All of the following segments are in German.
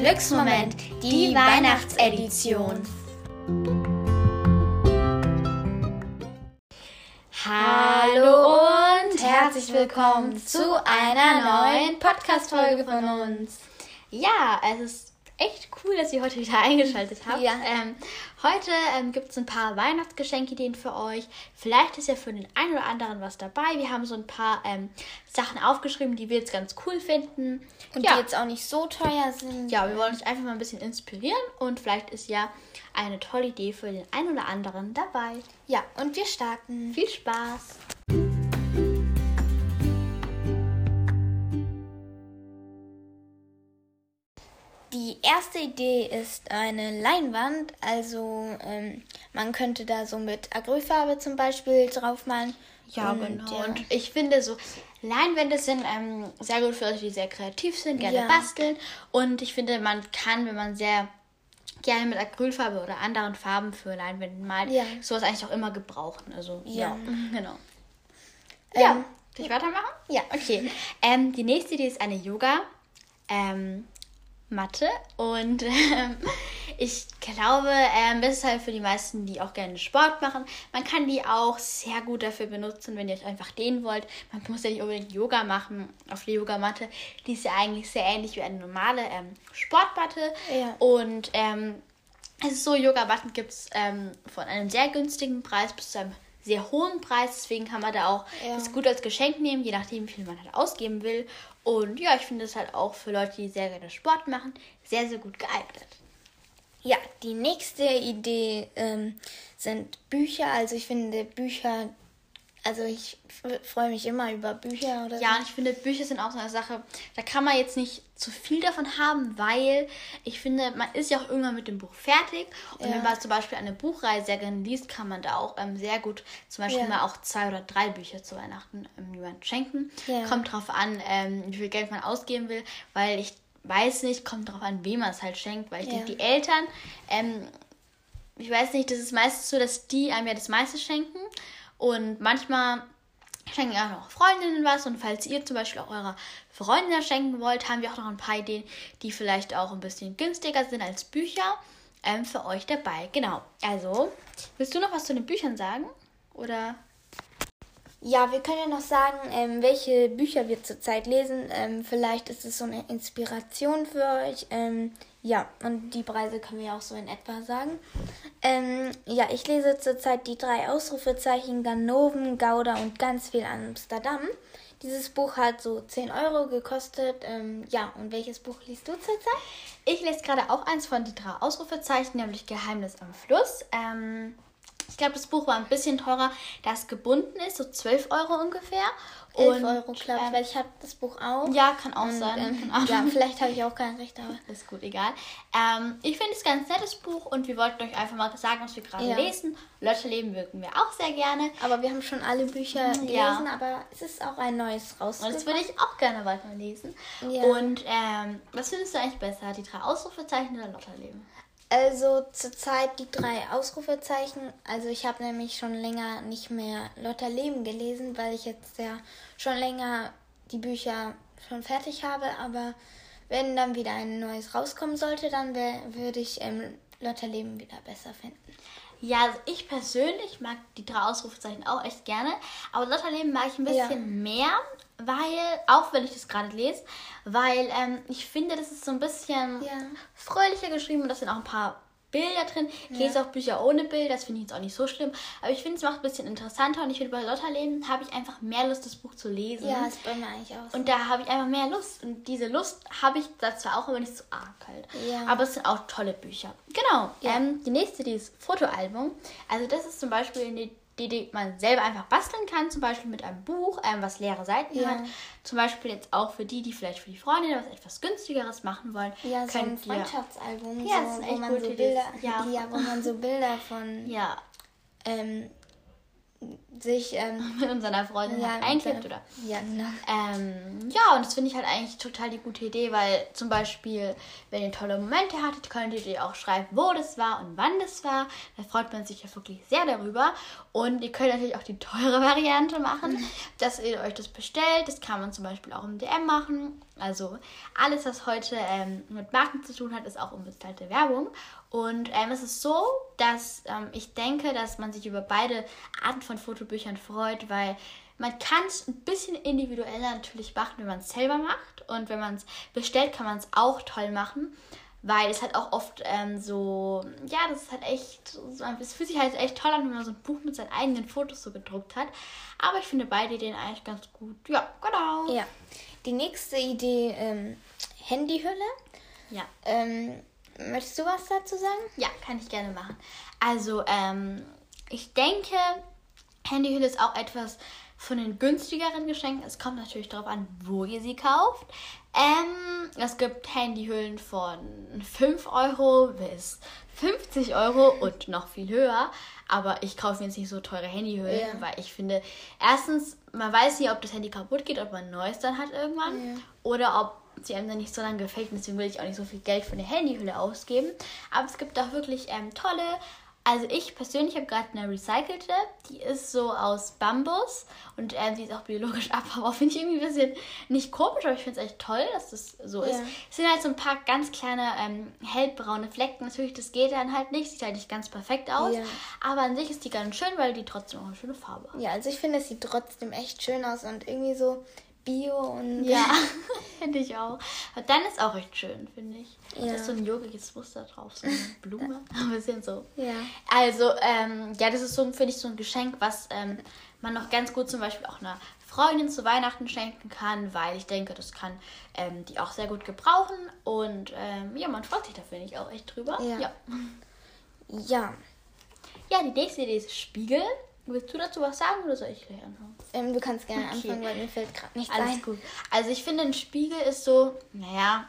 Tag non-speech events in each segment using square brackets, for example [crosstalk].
Glücksmoment, die Weihnachtsedition. Hallo und herzlich willkommen zu einer neuen Podcast-Folge von uns. Ja, es ist echt cool, dass ihr heute wieder [laughs] eingeschaltet habt. Ja. Ähm, heute ähm, gibt es ein paar Weihnachtsgeschenkideen für euch. Vielleicht ist ja für den einen oder anderen was dabei. Wir haben so ein paar ähm, Sachen aufgeschrieben, die wir jetzt ganz cool finden. Und ja. die jetzt auch nicht so teuer sind. ja, wir wollen euch einfach mal ein bisschen inspirieren und vielleicht ist ja eine tolle Idee für den einen oder anderen dabei. Ja, und wir starten. Viel Spaß! Erste Idee ist eine Leinwand. Also ähm, man könnte da so mit Acrylfarbe zum Beispiel draufmalen. Ja, Und, genau. ja. Und ich finde so, Leinwände sind ähm, sehr gut für Leute, die sehr kreativ sind, gerne Ja. basteln. Und ich finde, man kann, wenn man sehr gerne mit Acrylfarbe oder anderen Farben für Leinwände malt, Ja. sowas eigentlich auch immer gebrauchen. Also, ja, Ja. genau. Ähm, ja, soll ich weitermachen? Ja. Okay. Ähm, die nächste Idee ist eine Yoga. Ähm, Matte und ähm, [laughs] ich glaube, ähm, das ist halt für die meisten, die auch gerne Sport machen. Man kann die auch sehr gut dafür benutzen, wenn ihr euch einfach dehnen wollt. Man muss ja nicht unbedingt Yoga machen auf der Yogamatte. Die ist ja eigentlich sehr ähnlich wie eine normale ähm, Sportmatte. Ja. Und ähm, es ist so, Yoga-Matten gibt es ähm, von einem sehr günstigen Preis bis zu einem sehr hohen Preis. Deswegen kann man da auch Ja. das gut als Geschenk nehmen, je nachdem, wie viel man halt ausgeben will. Und ja, ich finde es halt auch für Leute, die sehr gerne Sport machen, sehr, sehr gut geeignet. Ja, die nächste Idee ähm, sind Bücher. Also ich finde Bücher, also ich freue mich immer über Bücher oder Ja, so. und ich finde, Bücher sind auch so eine Sache, da kann man jetzt nicht zu viel davon haben, weil ich finde, man ist ja auch irgendwann mit dem Buch fertig. Und Ja. wenn man zum Beispiel eine Buchreihe sehr gerne liest, kann man da auch ähm, sehr gut zum Beispiel Ja. mal auch zwei oder drei Bücher zu Weihnachten ähm, jemandem schenken. Ja. Kommt drauf an, ähm, wie viel Geld man ausgeben will, weil ich weiß nicht, kommt drauf an, wem man es halt schenkt, weil ich denke, die Eltern, ähm, ich weiß nicht, das ist meistens so, dass die einem ja das meiste schenken. Und manchmal schenken auch noch Freundinnen was. Und falls ihr zum Beispiel auch eurer Freundin schenken wollt, haben wir auch noch ein paar Ideen, die vielleicht auch ein bisschen günstiger sind als Bücher ähm, für euch dabei. Genau. Also, willst du noch was zu den Büchern sagen? Oder? Ja, wir können ja noch sagen, ähm, welche Bücher wir zurzeit lesen. Ähm, vielleicht ist es so eine Inspiration für euch. Ja, und die Preise können wir auch so in etwa sagen. Ähm, ja, ich lese zurzeit die drei Ausrufezeichen Ganoven, Gouda und ganz viel Amsterdam. Dieses Buch hat so 10 Euro gekostet. Ähm, ja, und welches Buch liest du zurzeit? Ich lese gerade auch eins von die drei Ausrufezeichen, nämlich Geheimnis am Fluss. Ähm, ich glaube, das Buch war ein bisschen teurer, da es gebunden ist, so 12 Euro ungefähr. 11 Und, Euro, glaube ich, ähm, weil ich habe das Buch auch. Ja, kann auch Und, sein. ähm, ja, vielleicht habe ich auch kein Recht, aber... [laughs] Ist gut, egal. Ähm, ich finde es ein ganz nettes Buch und wir wollten euch einfach mal sagen, was wir gerade Ja. lesen. Lotterleben wirken wir auch sehr gerne. Aber wir haben schon alle Bücher gelesen, Ja. aber es ist auch ein neues Und rausgekommen. das würde ich auch gerne weiterlesen. Ja. Und ähm, was findest du eigentlich besser? Die drei Ausrufezeichen oder Lotterleben? Also zurzeit die drei Ausrufezeichen. Also ich habe nämlich schon länger nicht mehr Lotterleben gelesen, weil ich jetzt ja schon länger die Bücher schon fertig habe. Aber wenn dann wieder ein neues rauskommen sollte, dann wär- würde ich ähm, Lotterleben wieder besser finden. Ja, also ich persönlich mag die drei Ausrufezeichen auch echt gerne. Aber Lotterleben mag ich ein bisschen Ja. mehr, weil, auch wenn ich das gerade lese, weil ähm, ich finde, das ist so ein bisschen Ja. fröhlicher geschrieben und da sind auch ein paar Bilder drin. Ich lese auch Bücher ohne Bild, das finde ich jetzt auch nicht so schlimm. Aber ich finde, es macht es ein bisschen interessanter und ich finde, bei Lotterleben habe ich einfach mehr Lust, das Buch zu lesen. Ja, ist bei mir eigentlich auch so. Und da habe ich einfach mehr Lust. Und diese Lust habe ich da zwar auch, aber nicht so arg halt. Ja. Aber es sind auch tolle Bücher. Genau. Ja. Ähm, die nächste, die ist Fotoalbum. Also das ist zum Beispiel eine die, die man selber einfach basteln kann. Zum Beispiel mit einem Buch, ähm, was leere Seiten Ja. hat. Zum Beispiel jetzt auch für die, die vielleicht für die Freundin was etwas günstigeres machen wollen. ja, so ein Freundschaftsalbum, Ja, so, wo man so. Bilder, Ja. ja. wo man so Bilder von Ja, ähm, sich ähm, [laughs] mit unserer Freundin ja, halt oder? Ja, genau. Ähm, ja, und das finde ich halt eigentlich total die gute Idee, weil zum Beispiel, wenn ihr tolle Momente hattet, könntet ihr auch schreiben, wo das war und wann das war. Da freut man sich ja wirklich sehr darüber. Und ihr könnt natürlich auch die teure [laughs] Variante machen, mhm. [laughs] dass ihr euch das bestellt. Das kann man zum Beispiel auch im DM machen. Also alles, was heute ähm, mit Marken zu tun hat, ist auch unbezahlte Werbung. Und ähm, es ist so, dass ähm, ich denke, dass man sich über beide Arten von Fotobüchern freut, weil man kann es ein bisschen individueller natürlich machen, wenn man es selber macht. Und wenn man es bestellt, kann man es auch toll machen. Weil es halt auch oft ähm, so, ja, das ist halt echt, so, es fühlt sich halt echt toll an, wenn man so ein Buch mit seinen eigenen Fotos so gedruckt hat. Aber ich finde beide Ideen eigentlich ganz gut. Ja, genau. Ja. Die nächste Idee, ähm, Handyhülle. Ja. Ähm, möchtest du was dazu sagen? Ja, kann ich gerne machen. Also, ähm, ich denke, Handyhülle ist auch etwas von den günstigeren Geschenken. Es kommt natürlich darauf an, wo ihr sie kauft. Ähm, es gibt Handyhüllen von 5 Euro bis 50 Euro und noch viel höher. Aber ich kaufe mir jetzt nicht so teure Handyhüllen, ja. weil ich finde, erstens, man weiß nicht, ob das Handy kaputt geht, ob man ein neues dann hat irgendwann. Ja. Oder ob sie einem dann nicht so lange gefällt. Deswegen will ich auch nicht so viel Geld für eine Handyhülle ausgeben. Aber es gibt auch wirklich ähm, tolle also ich persönlich habe gerade eine recycelte, die ist so aus Bambus und ähm, die ist auch biologisch [laughs] abbaubar. Finde ich irgendwie ein bisschen nicht komisch, aber ich finde es echt toll, dass das so ja. ist. Es sind halt so ein paar ganz kleine ähm, hellbraune Flecken. Natürlich, das geht dann halt nicht, sieht halt nicht ganz perfekt aus. Ja. Aber an sich ist die ganz schön, weil die trotzdem auch eine schöne Farbe hat. Ja, also ich finde, es sieht trotzdem echt schön aus und irgendwie so Bio und. [laughs] Ja, finde ich auch. Aber dann ist auch recht schön, finde ich. Ja. Da ist so ein yogiges Muster drauf, so eine [laughs] Blume. [laughs] ein bisschen so. Ja. Also, ähm, ja, das ist so, finde ich, so ein Geschenk, was ähm, man noch ganz gut zum Beispiel auch einer Freundin zu Weihnachten schenken kann, weil ich denke, das kann ähm, die auch sehr gut gebrauchen. Und ähm, ja, man freut sich da, finde ich, auch echt drüber. Ja. ja. Ja. Ja, die nächste Idee ist Spiegel. Willst du dazu was sagen oder soll ich gleich anfangen? Ähm, du kannst gerne okay. anfangen, weil mir fällt gerade nichts Alles ein. gut. Also ich finde, ein Spiegel ist so, naja,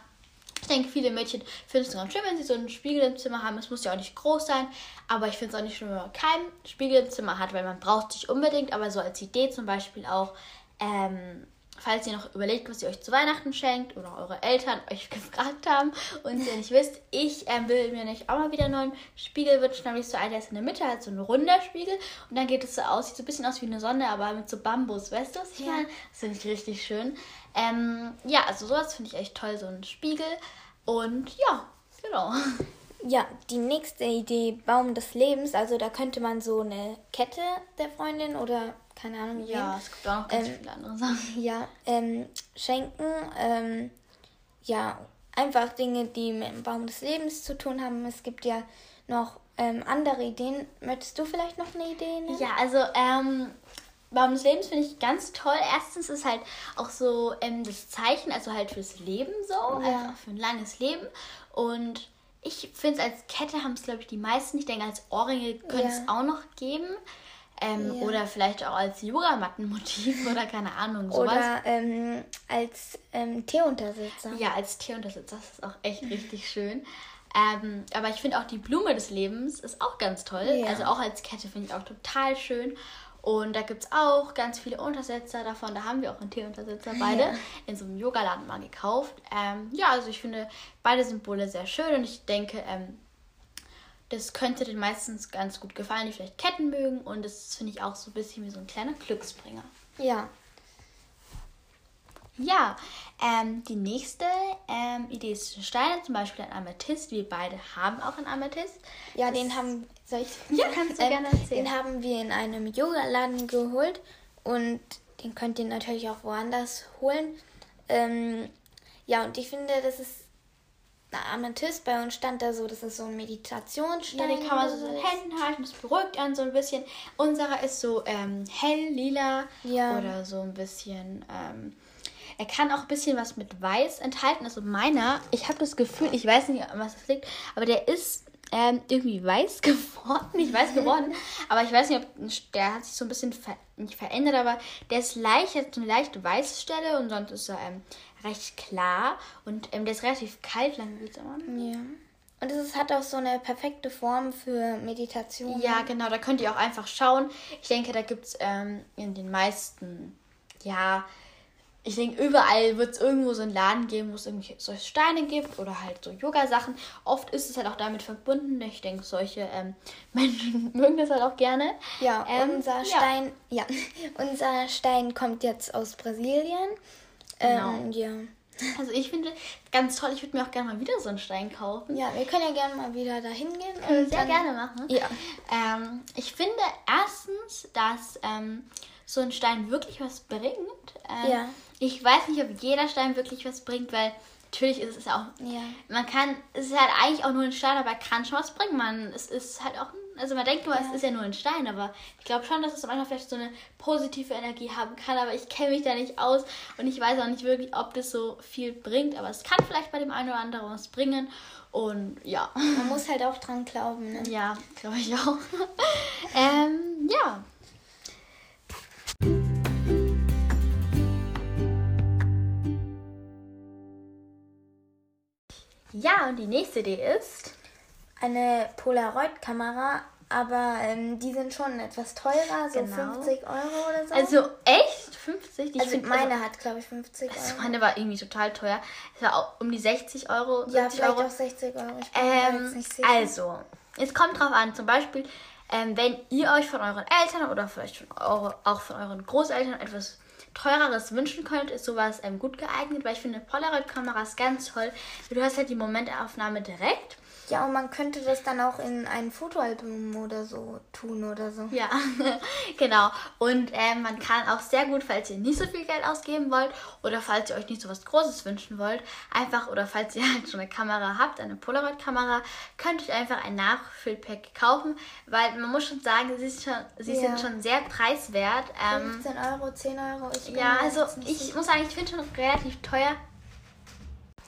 ich denke, viele Mädchen finden es ganz schön, wenn sie so einen Spiegel im Zimmer haben. Es muss ja auch nicht groß sein, aber ich finde es auch nicht schön, wenn man keinen Spiegel im Zimmer hat, weil man braucht sich unbedingt, aber so als Idee zum Beispiel auch, ähm, falls ihr noch überlegt, was ihr euch zu Weihnachten schenkt oder eure Eltern [laughs] euch gefragt haben und ihr nicht wisst, ich ähm, will mir nicht auch mal wieder einen neuen Spiegel wünschen, nämlich so einer, der ist in der Mitte, halt so ein runder Spiegel und dann geht es so aus, sieht so ein bisschen aus wie eine Sonne, aber mit so Bambus, weißt du, was ich ja. meine? Das finde ich richtig schön. Ähm, ja, also sowas finde ich echt toll, so ein Spiegel und ja, genau. [laughs] Ja, die nächste Idee, Baum des Lebens, also da könnte man so eine Kette der Freundin oder keine Ahnung. Ja, wen. es gibt auch noch ganz ähm, viele andere Sachen. [laughs] Ja, ähm, schenken, ähm, ja, einfach Dinge, die mit dem Baum des Lebens zu tun haben. Es gibt ja noch ähm, andere Ideen. Möchtest du vielleicht noch eine Idee nennen? Ja, also, ähm, Baum des Lebens finde ich ganz toll. Erstens ist halt auch so das Zeichen, also halt fürs Leben so, ja. einfach für ein langes Leben. Und ich finde es als Kette haben es, glaube ich, die meisten. Ich denke, als Ohrringe könnte es ja. auch noch geben. Ähm, ja. Oder vielleicht auch als Yogamattenmotiv [laughs] oder keine Ahnung, sowas. Oder ähm, als ähm, Teeuntersitzer. Ja, als Teeuntersitzer. Das ist auch echt richtig schön. Ähm, aber ich finde auch die Blume des Lebens ist auch ganz toll. Ja. Also auch als Kette finde ich auch total schön. Und da gibt es auch ganz viele Untersetzer davon. Da haben wir auch einen Teeuntersetzer beide ja. in so einem Yogaladen mal gekauft. Ähm, ja, also ich finde beide Symbole sehr schön und ich denke, ähm, das könnte den meistens ganz gut gefallen, die vielleicht Ketten mögen. Und das finde ich auch so ein bisschen wie so ein kleiner Glücksbringer. Ja. Ja, ähm, die nächste ähm, Idee ist Steine, zum Beispiel ein Amethyst. Wir beide haben auch einen Amethyst. Ja, das den haben, soll ich? Ja, kannst du ähm, gerne erzählen. Den haben wir in einem Yoga-Laden geholt und den könnt ihr natürlich auch woanders holen. Ähm, ja, und ich finde, das ist Amethyst bei uns stand da so, das ist so ein Meditationsstein. Ja, den kann man so in den Händen halten, das beruhigt einen so ein bisschen. Unserer ist so ähm, hell, lila ja. oder so ein bisschen. Er kann auch ein bisschen was mit Weiß enthalten. Also meiner, ich habe das Gefühl, ich weiß nicht, was das liegt, aber der ist ähm, irgendwie weiß [laughs] geworden. Nicht weiß geworden, aber ich weiß nicht, ob der hat sich so ein bisschen ver nicht verändert, aber der ist leicht, hat eine leichte weiße Stelle und sonst ist er ähm, recht klar und ähm, der ist relativ kalt, lange Ja. Und es hat auch so eine perfekte Form für Meditation. Ja, genau, da könnt ihr auch einfach schauen. Ich denke, da gibt es ähm, in den meisten, ja, ich denke, überall wird es irgendwo so einen Laden geben, wo es irgendwie solche Steine gibt oder halt so Yoga-Sachen. Oft ist es halt auch damit verbunden. Ich denke, solche ähm, [laughs] Menschen mögen das halt auch gerne. Ja, Ähm, unser ja. Stein, ja. [laughs] unser Stein kommt jetzt aus Brasilien. Genau. Ähm, ja. Also ich finde ganz toll, ich würde mir auch gerne mal wieder so einen Stein kaufen. ja, wir können ja gerne mal wieder dahin gehen. Können wir und sehr gerne machen. Ja. Ähm, ich finde erstens, dass ähm, so ein Stein wirklich was bringt. Ähm, Ja. Ich weiß nicht, ob jeder Stein wirklich was bringt, weil natürlich ist es ja auch. Ja. Man kann, es ist halt eigentlich auch nur ein Stein, aber er kann schon was bringen. Man, es ist halt auch, also man denkt immer, es ist ja nur ein Stein, aber ich glaube schon, dass es manchmal vielleicht so eine positive Energie haben kann, aber ich kenne mich da nicht aus und ich weiß auch nicht wirklich, ob das so viel bringt, aber es kann vielleicht bei dem einen oder anderen was bringen und ja. Man muss halt auch dran glauben. Ne? Ja, glaube ich auch. [laughs] ähm, ja. Ja, und die nächste Idee ist. Eine Polaroid-Kamera, aber ähm, die sind schon etwas teurer, so Genau. 50 Euro oder so. Also echt? 50? Die also find- meine hat, glaube ich, 50 Also, Euro. meine war irgendwie total teuer. Es war auch um die 60 Euro. ja, 70 vielleicht Euro. auch 60 Euro. Ich bin mir da jetzt Ähm, nicht sicher. also, es kommt drauf an, zum Beispiel, ähm, wenn ihr euch von euren Eltern oder vielleicht von eure, auch von euren Großeltern etwas teureres wünschen könnt, ist sowas ähm, gut geeignet, weil ich finde Polaroid-Kamera ist ganz toll. Du hast halt die Momentaufnahme direkt. Ja, und man könnte das dann auch in ein Fotoalbum oder so tun oder so. Ja, [laughs] genau. Und ähm, man kann auch sehr gut, falls ihr nicht so viel Geld ausgeben wollt oder falls ihr euch nicht so was Großes wünschen wollt, einfach oder falls ihr [laughs] halt schon eine Kamera habt, eine Polaroid-Kamera, könnt ihr euch einfach ein Nachfüllpack kaufen, weil man muss schon sagen, sie, ist schon, sie Ja. sind schon sehr preiswert. Ähm, 15 Euro, 10 Euro. Ich ja, also ich muss sagen, ich finde schon relativ teuer.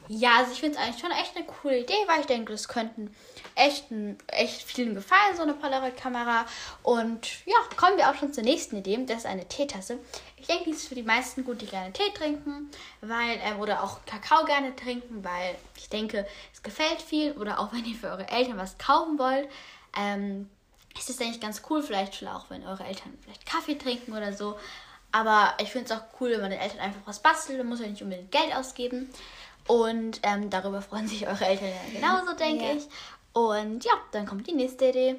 Ja, also ich finde es eigentlich schon echt eine coole Idee, weil ich denke, das könnten echt, echt vielen gefallen, so eine Polaroid-Kamera. Und ja, kommen wir auch schon zur nächsten Idee. Das ist eine Teetasse. Ich denke, die ist für die meisten gut, die gerne Tee trinken, weil, ähm, oder auch Kakao gerne trinken, weil ich denke, es gefällt viel. Oder auch [laughs] wenn ihr für eure Eltern was kaufen wollt. Ähm, ist das eigentlich ganz cool, vielleicht schon auch, wenn eure Eltern vielleicht Kaffee trinken oder so. Aber ich finde es auch cool, wenn man den Eltern einfach was bastelt. Dann muss man nicht unbedingt Geld ausgeben. Und ähm, darüber freuen sich eure Eltern ja genauso, denke Ja. ich. Und ja, dann kommt die nächste Idee.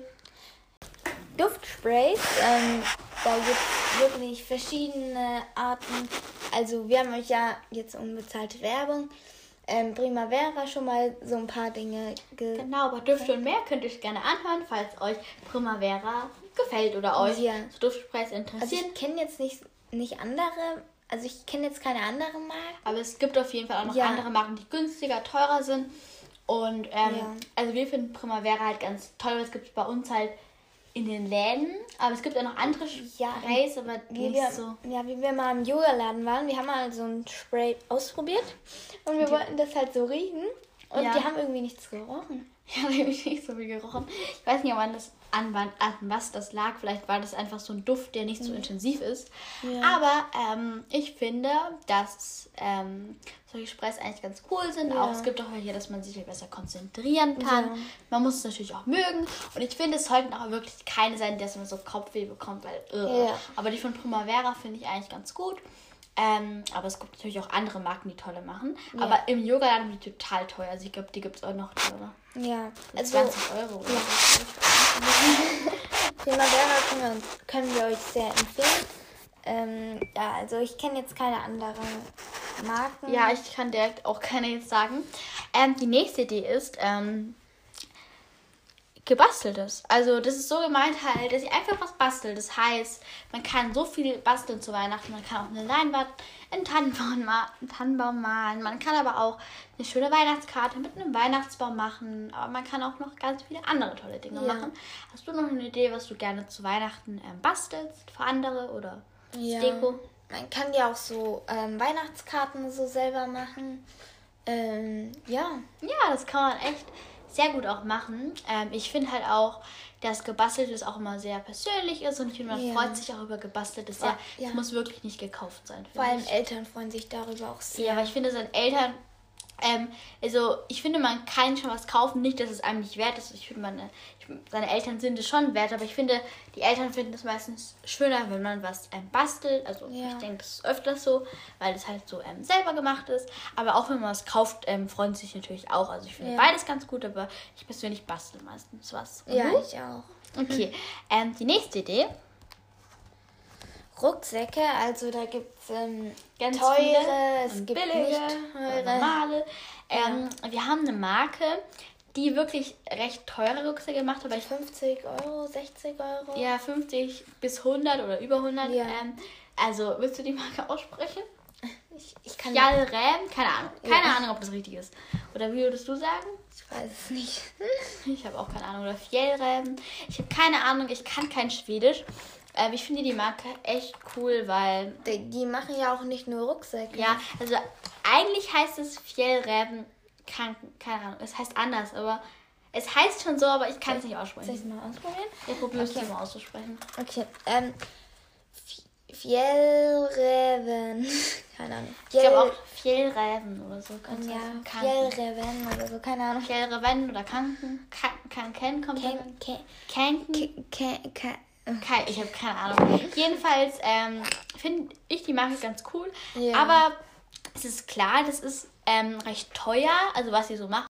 Duftsprays. Ähm, da gibt es wirklich verschiedene Arten. Also wir haben euch ja jetzt unbezahlte Werbung. Ähm, Primavera schon mal so ein paar Dinge ge Genau, aber Düfte und mehr könnt ihr euch gerne anhören, falls euch Primavera gefällt oder euch Ja. so Duftsprays Also interessieren. ich kenne jetzt nicht, nicht andere, also ich kenne jetzt keine anderen Marken. Aber es gibt auf jeden Fall auch noch Ja. andere Marken, die günstiger, teurer sind. Und ähm, Ja. also wir finden Primavera halt ganz toll, weil es gibt bei uns halt in den Läden. Aber es gibt auch noch andere Ja, Sprays, aber Wie nicht wir, so. ja, wie wir mal im Yoga-Laden waren, wir haben mal so ein Spray ausprobiert und wir wollten das halt so riechen und Ja. die haben irgendwie nichts gerochen. [laughs] Ja, da habe ich nicht so viel gerochen. Ich weiß nicht, an, das, an, an was das lag. Vielleicht war das einfach so ein Duft, der nicht so intensiv ist. Ja. Aber ähm, ich finde, dass ähm, solche Sprays eigentlich ganz cool sind. Ja. Auch es gibt auch welche, dass man sich halt besser konzentrieren kann. Ja. Man muss es natürlich auch mögen. Und ich finde, es sollten auch wirklich keine sein, dass man so Kopfweh bekommt. Weil, äh. Aber die von Primavera finde ich eigentlich ganz gut. Ähm, aber es gibt natürlich auch andere Marken, die tolle machen. Ja. Aber im Yoga sind die total teuer. Also ich glaube, die gibt es auch noch teurer. Ja, Also also 20 Euro. Oder ja. so. [laughs] Primavera können wir, uns- können wir euch sehr empfehlen. Ähm, ja, also ich kenne jetzt keine anderen Marken. Ja, ich kann direkt auch keine jetzt sagen. Ähm, die nächste Idee ist ähm, gebasteltes. Also das ist so gemeint halt, dass ihr einfach was bastelt. Das heißt, man kann so viel basteln zu Weihnachten. Man kann auch eine Leinwand, einen Tannenbaum, einen Tannenbaum malen. Man kann aber auch eine schöne Weihnachtskarte mit einem Weihnachtsbaum machen. Aber man kann auch noch ganz viele andere tolle Dinge Ja. machen. Hast du noch eine Idee, was du gerne zu Weihnachten ähm, bastelst für andere oder ja. Deko? Man kann ja auch so ähm, Weihnachtskarten so selber machen. Ähm, ja. Ja, das kann man echt sehr gut auch machen. Ähm, ich finde halt auch, dass gebasteltes auch immer sehr persönlich ist und ich finde, man Ja. freut sich auch über gebasteltes. Ja, ja. es muss wirklich nicht gekauft sein. Vor allem ich. Eltern freuen sich darüber auch sehr. Ja, aber ich finde, seinen Eltern Ähm, also ich finde, man kann schon was kaufen, nicht, dass es einem nicht wert ist. Ich finde, meine, ich, seine Eltern sind es schon wert, aber ich finde, die Eltern finden es meistens schöner, wenn man was ähm, bastelt. Also Ja. ich denke, das ist öfters so, weil es halt so ähm, selber gemacht ist. Aber auch wenn man es kauft, ähm, freuen sie sich natürlich auch. Also ich finde Ja. beides ganz gut, aber ich persönlich bastel meistens was. Und Ja, du? ich auch. Okay, ähm, die nächste Idee. Rucksäcke, also da gibt es ähm, Ganz teure, viele es gibt billige, nicht teure. normale. Ähm, Wir haben eine Marke, die wirklich recht teure Rucksäcke macht, aber ich 50 Euro, 60 Euro. ja 50 bis 100 oder über 100. Ja. Ähm, also willst du die Marke aussprechen? Ich, ich kann Fjall Räm? Keine Ahnung. Keine Ja. Ahnung, ob das richtig ist. Oder wie würdest du sagen? Ich weiß es nicht. Ich habe auch keine Ahnung. Oder Fjellräben. Ich habe keine Ahnung. Ich kann kein Schwedisch. Ähm, ich finde die Marke echt cool, weil Die, die machen ja auch nicht nur Rucksäcke. Ja, also eigentlich heißt es Fjellräben Kranken, keine Ahnung, es heißt anders, aber es heißt schon so, aber ich kann es nicht Soll ich aussprechen. es mal ausprobieren? Ich probiere es Okay. mal auszusprechen. Okay, ähm, Fjellräven. [laughs] Keine Ahnung. Ich glaube auch Fjellräben oder so. Kannst Ja. Kanken. Fjellräven oder so, keine Ahnung. Fjellräven oder Kanken. Kan- Kanken kommt Ken, dann. Ken, Kanken. Ken, Ken, Kein, ich habe keine Ahnung. Jedenfalls ähm, finde ich die Marke ganz cool. Ja. Aber es ist klar, das ist ähm, recht teuer, also was sie so macht.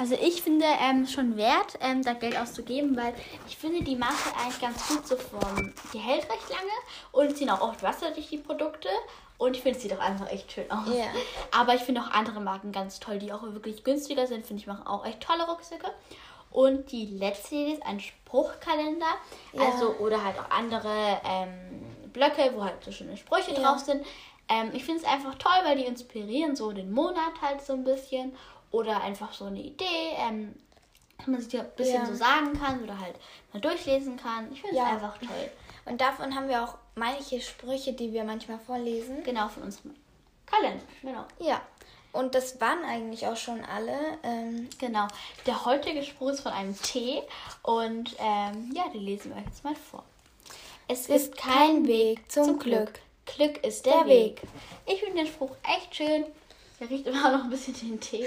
Also ich finde ähm, schon wert, ähm, da Geld auszugeben, weil ich finde die Marke eigentlich ganz gut so vom, die hält recht lange und ziehen auch oft Wasser durch die Produkte und ich finde es sieht auch einfach echt schön aus. Ja. Aber ich finde auch andere Marken ganz toll, die auch wirklich günstiger sind, finde ich machen auch echt tolle Rucksäcke. Und die letzte Idee ist ein Spruchkalender, Ja. also oder halt auch andere ähm, Blöcke, wo halt so schöne Sprüche Ja. drauf sind. Ähm, ich finde es einfach toll, weil die inspirieren so den Monat halt so ein bisschen oder einfach so eine Idee, ähm, dass man sich die ein bisschen Ja. so sagen kann oder halt mal durchlesen kann. Ich finde es einfach toll. Und davon haben wir auch manche Sprüche, die wir manchmal vorlesen. Genau, von unserem Kalender. Genau. Ja. Und das waren eigentlich auch schon alle. Ähm, Genau. Der heutige Spruch ist von einem Tee und ähm, ja, den lesen wir euch jetzt mal vor. Es ist kein Weg zum Glück. Glück ist der, Der Weg. Ich finde den Spruch echt schön. Der riecht immer [laughs] noch ein bisschen den Tee.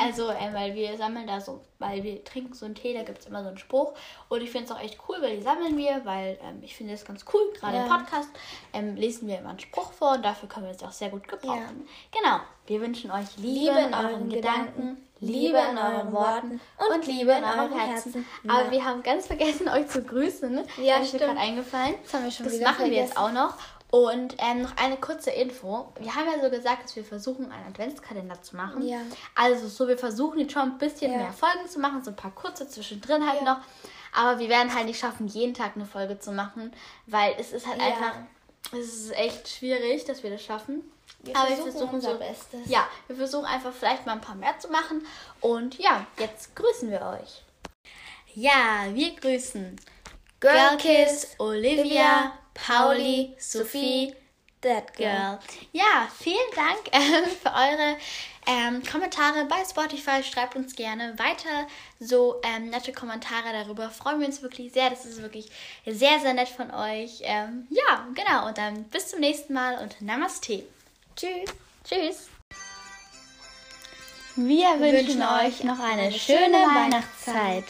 Also, äh, weil wir sammeln da so, weil wir trinken so einen Tee, da gibt es immer so einen Spruch. Und ich finde es auch echt cool, weil die sammeln wir, weil ähm, ich finde das ganz cool. Gerade im Ja. Podcast ähm, lesen wir immer einen Spruch vor und dafür können wir es auch sehr gut gebrauchen. Genau. Wir wünschen euch Liebe, in euren Gedanken, Liebe in euren Worten und Liebe in eurem Herzen. Aber Ja. wir haben ganz vergessen, euch zu grüßen. Ja, das ist mir gerade eingefallen. Das haben wir schon Das machen wir jetzt vergessen. auch noch. Und ähm, noch eine kurze Info. Wir haben ja so gesagt, dass wir versuchen, einen Adventskalender zu machen. Ja. Also so, wir versuchen jetzt schon ein bisschen Ja. mehr Folgen zu machen, so ein paar kurze zwischendrin halt Ja. noch. Aber wir werden halt nicht schaffen, jeden Tag eine Folge zu machen, weil es ist halt einfach, es ist echt schwierig, dass wir das schaffen. wir Aber versuchen, wir versuchen unser so, Bestes. ja, wir versuchen einfach vielleicht mal ein paar mehr zu machen. Und ja, jetzt grüßen wir euch. Ja, wir grüßen Girlkiss, Olivia, Pauli, Sophie, That girl. Ja, vielen Dank [laughs] ähm, für eure ähm, Kommentare bei Spotify. Schreibt uns gerne weiter so ähm, nette Kommentare darüber. Freuen wir uns wirklich sehr. Das ist wirklich sehr, sehr nett von euch. Ähm, ja, genau. Und dann bis zum nächsten Mal und Namaste. Tschüss. Tschüss. Wir wünschen euch noch eine schöne Weihnachtszeit.